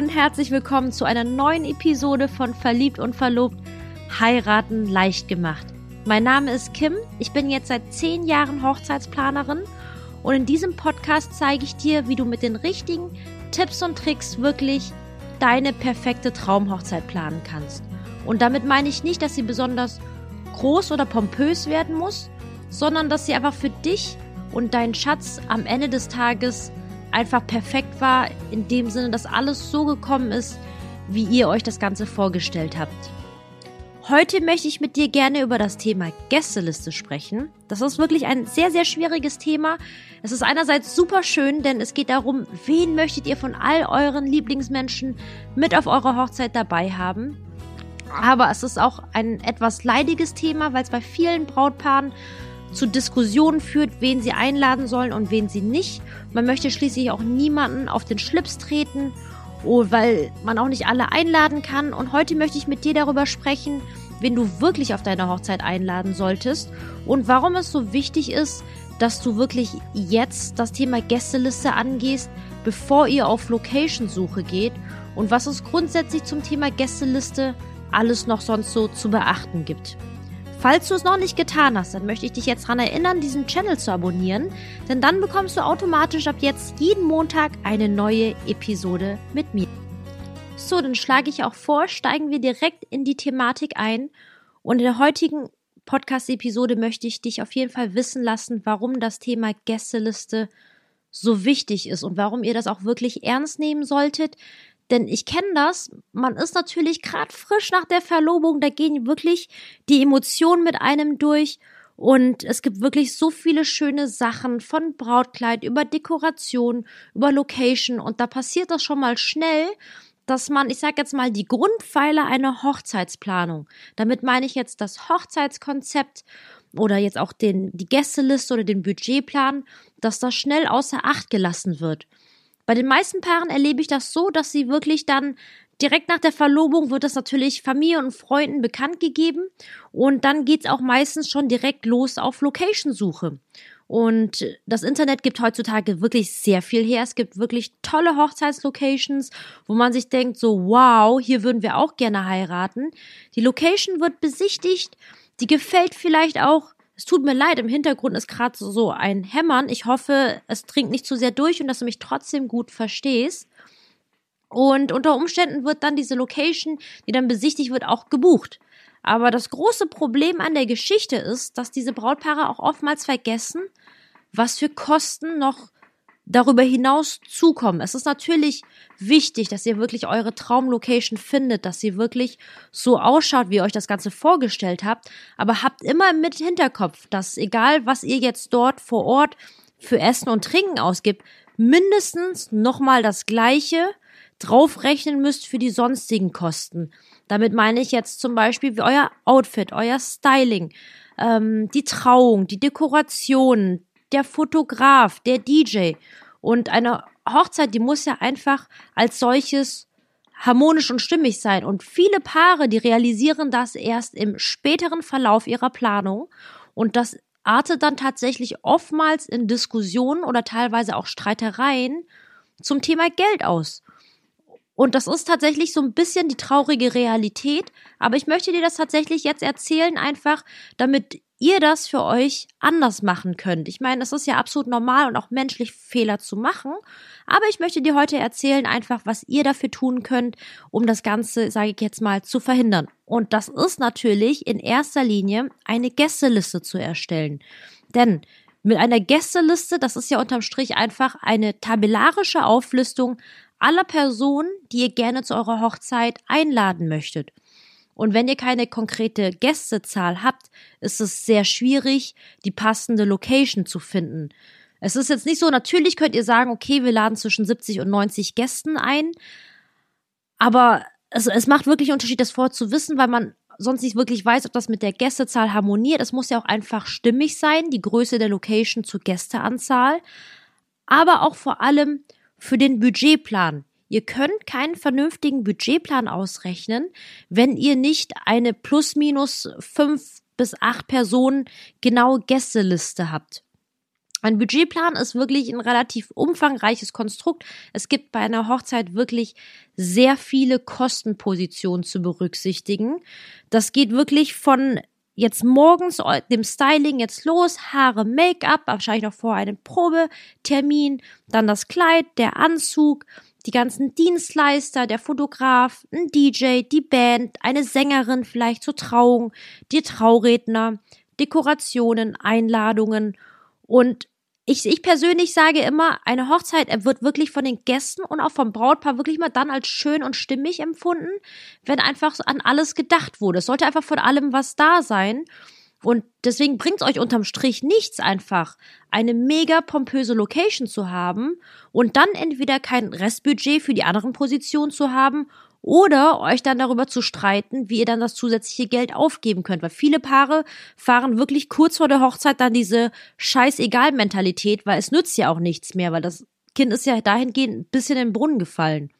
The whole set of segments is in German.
und herzlich willkommen zu einer neuen Episode von Verliebt und Verlobt Heiraten leicht gemacht. Mein Name ist Kim, ich bin jetzt seit zehn Jahren Hochzeitsplanerin und in diesem Podcast zeige ich dir, wie du mit den richtigen Tipps und Tricks wirklich deine perfekte Traumhochzeit planen kannst. Und damit meine ich nicht, dass sie besonders groß oder pompös werden muss, sondern dass sie einfach für dich und deinen Schatz am Ende des Tages einfach perfekt war, in dem Sinne, dass alles so gekommen ist, wie ihr euch das Ganze vorgestellt habt. Heute möchte ich mit dir gerne über das Thema Gästeliste sprechen. Das ist wirklich ein sehr, sehr schwieriges Thema. Es ist einerseits super schön, denn es geht darum, wen möchtet ihr von all euren Lieblingsmenschen mit auf eurer Hochzeit dabei haben. Aber es ist auch ein etwas leidiges Thema, weil es bei vielen Brautpaaren zu Diskussionen führt, wen sie einladen sollen und wen sie nicht. Man möchte schließlich auch niemanden auf den Schlips treten, oh, weil man auch nicht alle einladen kann. Und heute möchte ich mit dir darüber sprechen, wen du wirklich auf deine Hochzeit einladen solltest und warum es so wichtig ist, dass du wirklich jetzt das Thema Gästeliste angehst, bevor ihr auf Location-Suche geht und was es grundsätzlich zum Thema Gästeliste alles noch sonst so zu beachten gibt. Falls du es noch nicht getan hast, dann möchte ich dich jetzt daran erinnern, diesen Channel zu abonnieren, denn dann bekommst du automatisch ab jetzt jeden Montag eine neue Episode mit mir. So, dann schlage ich auch vor, steigen wir direkt in die Thematik ein und in der heutigen Podcast-Episode möchte ich dich auf jeden Fall wissen lassen, warum das Thema Gästeliste so wichtig ist und warum ihr das auch wirklich ernst nehmen solltet, denn ich kenne das, man ist natürlich gerade frisch nach der Verlobung, da gehen wirklich die Emotionen mit einem durch. Und es gibt wirklich so viele schöne Sachen von Brautkleid über Dekoration, über Location. Und da passiert das schon mal schnell, dass man, ich sage jetzt mal, die Grundpfeiler einer Hochzeitsplanung, damit meine ich jetzt das Hochzeitskonzept oder jetzt auch den, die Gästeliste oder den Budgetplan, dass das schnell außer Acht gelassen wird. Bei den meisten Paaren erlebe ich das so, dass sie wirklich dann direkt nach der Verlobung wird das natürlich Familie und Freunden bekannt gegeben und dann geht es auch meistens schon direkt los auf Location-Suche. Und das Internet gibt heutzutage wirklich sehr viel her. Es gibt wirklich tolle Hochzeitslocations, wo man sich denkt, so wow, hier würden wir auch gerne heiraten. Die Location wird besichtigt, die gefällt vielleicht auch es tut mir leid, im Hintergrund ist gerade so ein Hämmern. Ich hoffe, es dringt nicht zu sehr durch und dass du mich trotzdem gut verstehst. Und unter Umständen wird dann diese Location, die dann besichtigt wird, auch gebucht. Aber das große Problem an der Geschichte ist, dass diese Brautpaare auch oftmals vergessen, was für Kosten noch darüber hinaus zukommen. Es ist natürlich wichtig, dass ihr wirklich eure Traumlocation findet, dass sie wirklich so ausschaut, wie ihr euch das Ganze vorgestellt habt. Aber habt immer mit Hinterkopf, dass egal, was ihr jetzt dort vor Ort für Essen und Trinken ausgibt, mindestens nochmal das Gleiche draufrechnen müsst für die sonstigen Kosten. Damit meine ich jetzt zum Beispiel euer Outfit, euer Styling, ähm, die Trauung, die Dekoration, der Fotograf, der DJ. Und eine Hochzeit, die muss ja einfach als solches harmonisch und stimmig sein. Und viele Paare, die realisieren das erst im späteren Verlauf ihrer Planung. Und das artet dann tatsächlich oftmals in Diskussionen oder teilweise auch Streitereien zum Thema Geld aus. Und das ist tatsächlich so ein bisschen die traurige Realität. Aber ich möchte dir das tatsächlich jetzt erzählen, einfach damit ihr das für euch anders machen könnt. Ich meine, es ist ja absolut normal und auch menschlich, Fehler zu machen. Aber ich möchte dir heute erzählen, einfach, was ihr dafür tun könnt, um das Ganze, sage ich jetzt mal, zu verhindern. Und das ist natürlich in erster Linie eine Gästeliste zu erstellen. Denn mit einer Gästeliste, das ist ja unterm Strich einfach eine tabellarische Auflistung aller Personen, die ihr gerne zu eurer Hochzeit einladen möchtet. Und wenn ihr keine konkrete Gästezahl habt, ist es sehr schwierig, die passende Location zu finden. Es ist jetzt nicht so, natürlich könnt ihr sagen, okay, wir laden zwischen 70 und 90 Gästen ein, aber es, es macht wirklich einen Unterschied, das vorher zu wissen, weil man sonst nicht wirklich weiß, ob das mit der Gästezahl harmoniert. Es muss ja auch einfach stimmig sein, die Größe der Location zur Gästeanzahl, aber auch vor allem für den Budgetplan. Ihr könnt keinen vernünftigen Budgetplan ausrechnen, wenn ihr nicht eine plus minus fünf bis acht Personen genaue Gästeliste habt. Ein Budgetplan ist wirklich ein relativ umfangreiches Konstrukt. Es gibt bei einer Hochzeit wirklich sehr viele Kostenpositionen zu berücksichtigen. Das geht wirklich von jetzt morgens dem Styling jetzt los, Haare, Make-up, wahrscheinlich noch vor einem Probetermin, dann das Kleid, der Anzug, die ganzen Dienstleister, der Fotograf, ein DJ, die Band, eine Sängerin vielleicht zur Trauung, die Trauredner, Dekorationen, Einladungen. Und ich, ich persönlich sage immer, eine Hochzeit wird wirklich von den Gästen und auch vom Brautpaar wirklich mal dann als schön und stimmig empfunden, wenn einfach an alles gedacht wurde. Es sollte einfach von allem was da sein. Und deswegen bringt es euch unterm Strich nichts einfach, eine mega pompöse Location zu haben und dann entweder kein Restbudget für die anderen Positionen zu haben oder euch dann darüber zu streiten, wie ihr dann das zusätzliche Geld aufgeben könnt. Weil viele Paare fahren wirklich kurz vor der Hochzeit dann diese Scheißegal-Mentalität, weil es nützt ja auch nichts mehr, weil das Kind ist ja dahingehend ein bisschen in den Brunnen gefallen.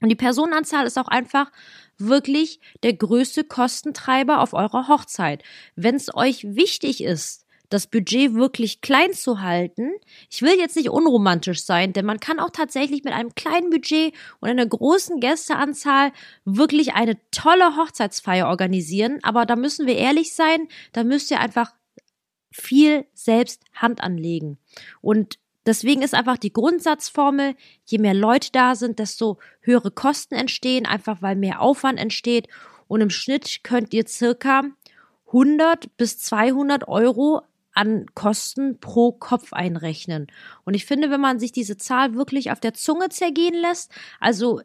Und die Personenanzahl ist auch einfach wirklich der größte Kostentreiber auf eurer Hochzeit. Wenn es euch wichtig ist, das Budget wirklich klein zu halten. Ich will jetzt nicht unromantisch sein, denn man kann auch tatsächlich mit einem kleinen Budget und einer großen Gästeanzahl wirklich eine tolle Hochzeitsfeier organisieren. Aber da müssen wir ehrlich sein, da müsst ihr einfach viel selbst Hand anlegen. Und Deswegen ist einfach die Grundsatzformel, je mehr Leute da sind, desto höhere Kosten entstehen, einfach weil mehr Aufwand entsteht. Und im Schnitt könnt ihr circa 100 bis 200 Euro an Kosten pro Kopf einrechnen. Und ich finde, wenn man sich diese Zahl wirklich auf der Zunge zergehen lässt, also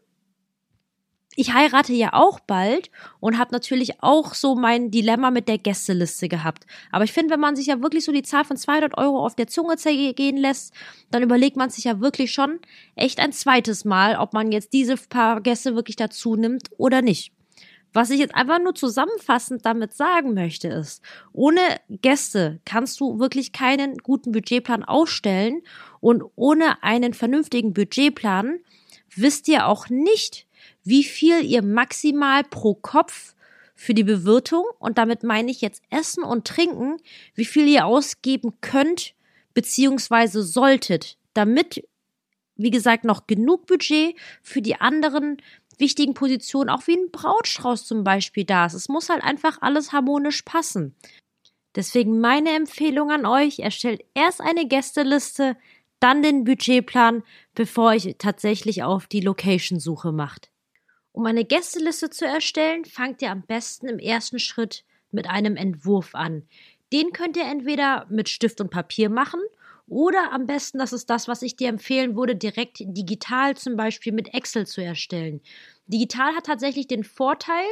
ich heirate ja auch bald und habe natürlich auch so mein Dilemma mit der Gästeliste gehabt. Aber ich finde, wenn man sich ja wirklich so die Zahl von 200 Euro auf der Zunge zergehen lässt, dann überlegt man sich ja wirklich schon echt ein zweites Mal, ob man jetzt diese paar Gäste wirklich dazu nimmt oder nicht. Was ich jetzt einfach nur zusammenfassend damit sagen möchte, ist, ohne Gäste kannst du wirklich keinen guten Budgetplan aufstellen und ohne einen vernünftigen Budgetplan wisst ihr auch nicht, wie viel ihr maximal pro Kopf für die Bewirtung, und damit meine ich jetzt Essen und Trinken, wie viel ihr ausgeben könnt beziehungsweise solltet, damit, wie gesagt, noch genug Budget für die anderen wichtigen Positionen, auch wie ein Brautstrauß zum Beispiel da ist. Es muss halt einfach alles harmonisch passen. Deswegen meine Empfehlung an euch, erstellt erst eine Gästeliste, dann den Budgetplan, bevor ihr tatsächlich auf die Location-Suche macht. Um eine Gästeliste zu erstellen, fangt ihr am besten im ersten Schritt mit einem Entwurf an. Den könnt ihr entweder mit Stift und Papier machen oder am besten, das ist das, was ich dir empfehlen würde, direkt digital zum Beispiel mit Excel zu erstellen. Digital hat tatsächlich den Vorteil,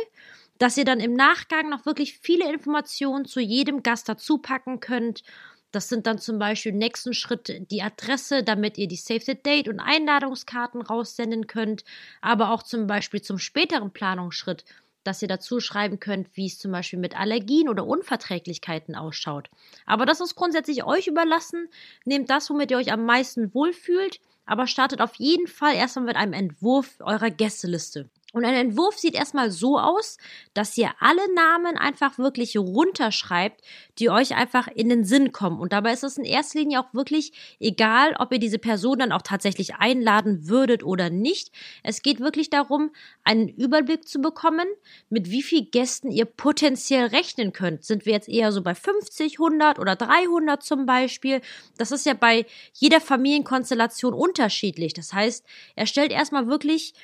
dass ihr dann im Nachgang noch wirklich viele Informationen zu jedem Gast dazu packen könnt. Das sind dann zum Beispiel im nächsten Schritt die Adresse, damit ihr die Save the Date und Einladungskarten raussenden könnt, aber auch zum Beispiel zum späteren Planungsschritt dass ihr dazu schreiben könnt, wie es zum Beispiel mit Allergien oder Unverträglichkeiten ausschaut. Aber das ist grundsätzlich euch überlassen. Nehmt das, womit ihr euch am meisten wohlfühlt, aber startet auf jeden Fall erstmal mit einem Entwurf eurer Gästeliste. Und ein Entwurf sieht erstmal so aus, dass ihr alle Namen einfach wirklich runterschreibt, die euch einfach in den Sinn kommen. Und dabei ist es in erster Linie auch wirklich egal, ob ihr diese Person dann auch tatsächlich einladen würdet oder nicht. Es geht wirklich darum, einen Überblick zu bekommen, mit wie viel Gästen ihr potenziell rechnen könnt. Sind wir jetzt eher so bei 50, 100 oder 300 zum Beispiel? Das ist ja bei jeder Familienkonstellation unterschiedlich. Das heißt, erstellt erstmal wirklich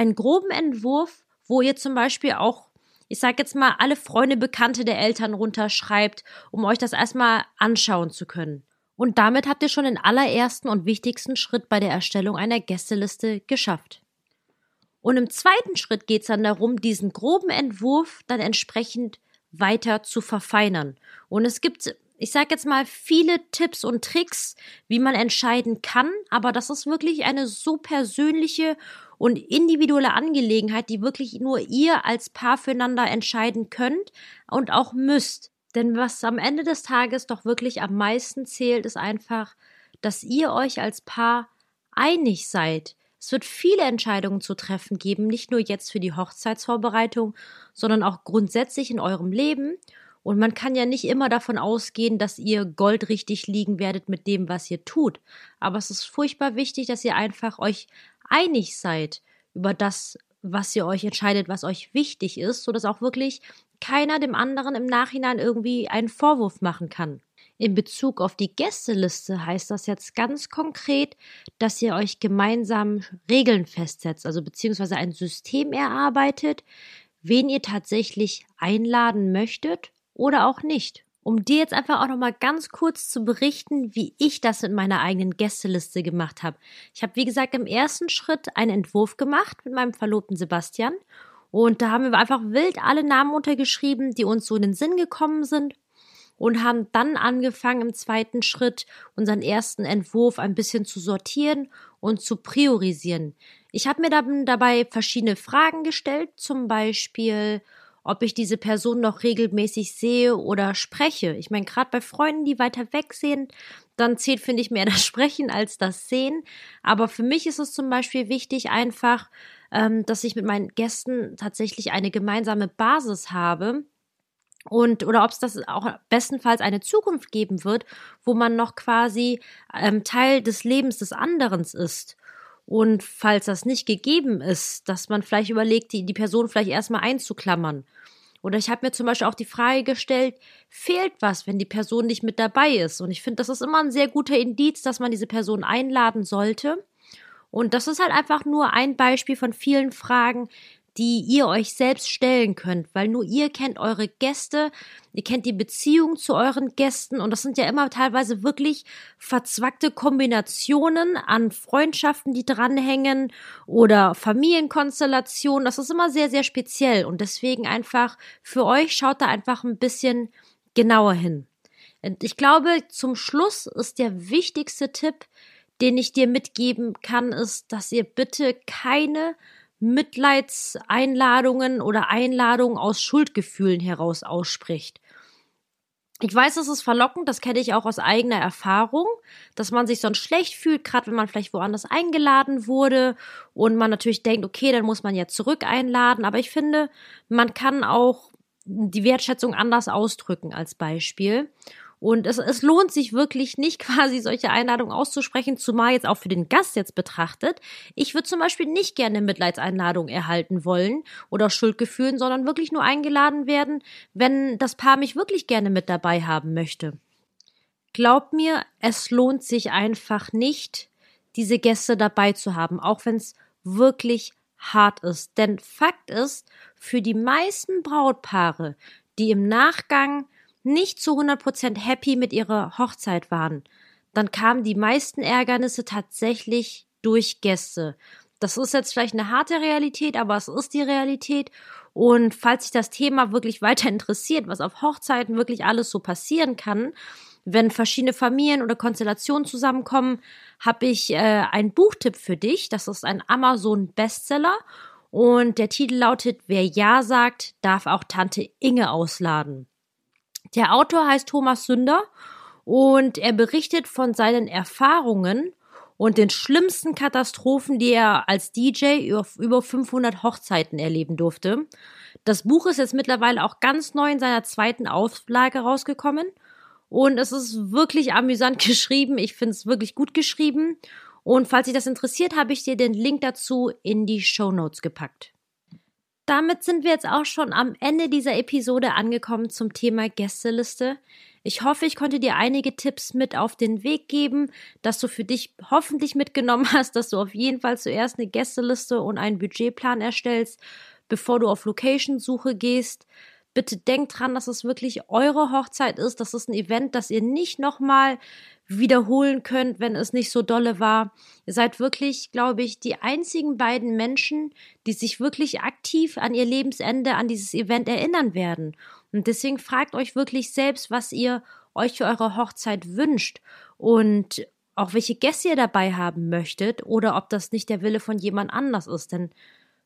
einen groben Entwurf, wo ihr zum Beispiel auch, ich sag jetzt mal, alle Freunde, Bekannte der Eltern runterschreibt, um euch das erstmal anschauen zu können. Und damit habt ihr schon den allerersten und wichtigsten Schritt bei der Erstellung einer Gästeliste geschafft. Und im zweiten Schritt geht es dann darum, diesen groben Entwurf dann entsprechend weiter zu verfeinern. Und es gibt, ich sage jetzt mal, viele Tipps und Tricks, wie man entscheiden kann, aber das ist wirklich eine so persönliche und individuelle Angelegenheit, die wirklich nur ihr als Paar füreinander entscheiden könnt und auch müsst. Denn was am Ende des Tages doch wirklich am meisten zählt, ist einfach, dass ihr euch als Paar einig seid. Es wird viele Entscheidungen zu treffen geben, nicht nur jetzt für die Hochzeitsvorbereitung, sondern auch grundsätzlich in eurem Leben. Und man kann ja nicht immer davon ausgehen, dass ihr goldrichtig liegen werdet mit dem, was ihr tut. Aber es ist furchtbar wichtig, dass ihr einfach euch einig seid über das, was ihr euch entscheidet, was euch wichtig ist, sodass auch wirklich keiner dem anderen im Nachhinein irgendwie einen Vorwurf machen kann. In Bezug auf die Gästeliste heißt das jetzt ganz konkret, dass ihr euch gemeinsam Regeln festsetzt, also beziehungsweise ein System erarbeitet, wen ihr tatsächlich einladen möchtet oder auch nicht. Um dir jetzt einfach auch nochmal ganz kurz zu berichten, wie ich das mit meiner eigenen Gästeliste gemacht habe. Ich habe, wie gesagt, im ersten Schritt einen Entwurf gemacht mit meinem Verlobten Sebastian. Und da haben wir einfach wild alle Namen untergeschrieben, die uns so in den Sinn gekommen sind und haben dann angefangen, im zweiten Schritt unseren ersten Entwurf ein bisschen zu sortieren und zu priorisieren. Ich habe mir dann dabei verschiedene Fragen gestellt, zum Beispiel, ob ich diese Person noch regelmäßig sehe oder spreche. Ich meine, gerade bei Freunden, die weiter weg sind, dann zählt, finde ich, mehr das Sprechen als das Sehen. Aber für mich ist es zum Beispiel wichtig, einfach, ähm, dass ich mit meinen Gästen tatsächlich eine gemeinsame Basis habe, und oder ob es das auch bestenfalls eine Zukunft geben wird, wo man noch quasi ähm, Teil des Lebens des anderen ist. Und falls das nicht gegeben ist, dass man vielleicht überlegt, die, die Person vielleicht erstmal einzuklammern. Oder ich habe mir zum Beispiel auch die Frage gestellt, fehlt was, wenn die Person nicht mit dabei ist? Und ich finde, das ist immer ein sehr guter Indiz, dass man diese Person einladen sollte. Und das ist halt einfach nur ein Beispiel von vielen Fragen, die ihr euch selbst stellen könnt, weil nur ihr kennt eure Gäste, ihr kennt die Beziehung zu euren Gästen und das sind ja immer teilweise wirklich verzwackte Kombinationen an Freundschaften, die dranhängen oder Familienkonstellationen. Das ist immer sehr, sehr speziell und deswegen einfach für euch schaut da einfach ein bisschen genauer hin. Und ich glaube, zum Schluss ist der wichtigste Tipp, den ich dir mitgeben kann, ist, dass ihr bitte keine Mitleidseinladungen oder Einladungen aus Schuldgefühlen heraus ausspricht. Ich weiß, das ist verlockend, das kenne ich auch aus eigener Erfahrung, dass man sich sonst schlecht fühlt, gerade wenn man vielleicht woanders eingeladen wurde und man natürlich denkt, okay, dann muss man ja zurück einladen, aber ich finde, man kann auch die Wertschätzung anders ausdrücken als Beispiel. Und es, es lohnt sich wirklich nicht, quasi solche Einladungen auszusprechen, zumal jetzt auch für den Gast jetzt betrachtet. Ich würde zum Beispiel nicht gerne Mitleidseinladung erhalten wollen oder Schuldgefühlen, sondern wirklich nur eingeladen werden, wenn das Paar mich wirklich gerne mit dabei haben möchte. Glaub mir, es lohnt sich einfach nicht, diese Gäste dabei zu haben, auch wenn es wirklich hart ist. Denn Fakt ist, für die meisten Brautpaare, die im Nachgang nicht zu 100% happy mit ihrer Hochzeit waren, dann kamen die meisten Ärgernisse tatsächlich durch Gäste. Das ist jetzt vielleicht eine harte Realität, aber es ist die Realität. Und falls sich das Thema wirklich weiter interessiert, was auf Hochzeiten wirklich alles so passieren kann, wenn verschiedene Familien oder Konstellationen zusammenkommen, habe ich äh, einen Buchtipp für dich. Das ist ein Amazon-Bestseller und der Titel lautet Wer Ja sagt, darf auch Tante Inge ausladen. Der Autor heißt Thomas Sünder und er berichtet von seinen Erfahrungen und den schlimmsten Katastrophen, die er als DJ auf über 500 Hochzeiten erleben durfte. Das Buch ist jetzt mittlerweile auch ganz neu in seiner zweiten Auflage rausgekommen und es ist wirklich amüsant geschrieben. Ich finde es wirklich gut geschrieben. Und falls dich das interessiert, habe ich dir den Link dazu in die Show Notes gepackt damit sind wir jetzt auch schon am Ende dieser Episode angekommen zum Thema Gästeliste. Ich hoffe, ich konnte dir einige Tipps mit auf den Weg geben, dass du für dich hoffentlich mitgenommen hast, dass du auf jeden Fall zuerst eine Gästeliste und einen Budgetplan erstellst, bevor du auf Location-Suche gehst. Bitte denkt dran, dass es wirklich eure Hochzeit ist. Das ist ein Event, das ihr nicht nochmal wiederholen könnt, wenn es nicht so dolle war. Ihr seid wirklich, glaube ich, die einzigen beiden Menschen, die sich wirklich aktiv an ihr Lebensende, an dieses Event erinnern werden. Und deswegen fragt euch wirklich selbst, was ihr euch für eure Hochzeit wünscht und auch welche Gäste ihr dabei haben möchtet oder ob das nicht der Wille von jemand anders ist. Denn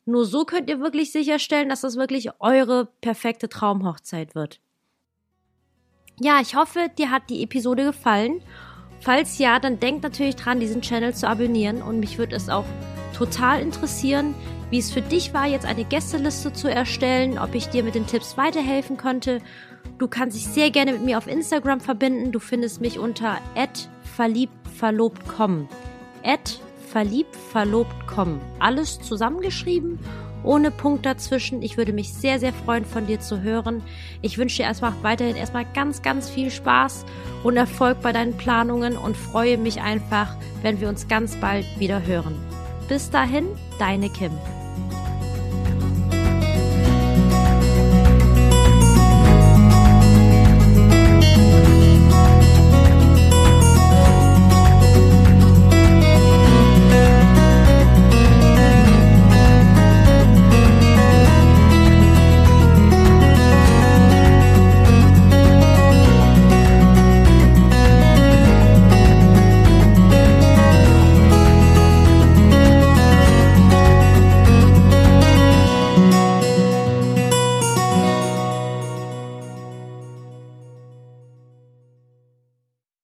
nur so könnt ihr wirklich sicherstellen, dass das wirklich eure perfekte Traumhochzeit wird. Ja, ich hoffe, dir hat die Episode gefallen Falls ja, dann denkt natürlich dran, diesen Channel zu abonnieren und mich würde es auch total interessieren, wie es für dich war, jetzt eine Gästeliste zu erstellen, ob ich dir mit den Tipps weiterhelfen konnte. Du kannst dich sehr gerne mit mir auf Instagram verbinden. Du findest mich unter verliebtverlobt.com. verliebtverlobt.com. Alles zusammengeschrieben ohne Punkt dazwischen. Ich würde mich sehr, sehr freuen, von dir zu hören. Ich wünsche dir erstmal weiterhin erstmal ganz, ganz viel Spaß und Erfolg bei deinen Planungen und freue mich einfach, wenn wir uns ganz bald wieder hören. Bis dahin, deine Kim.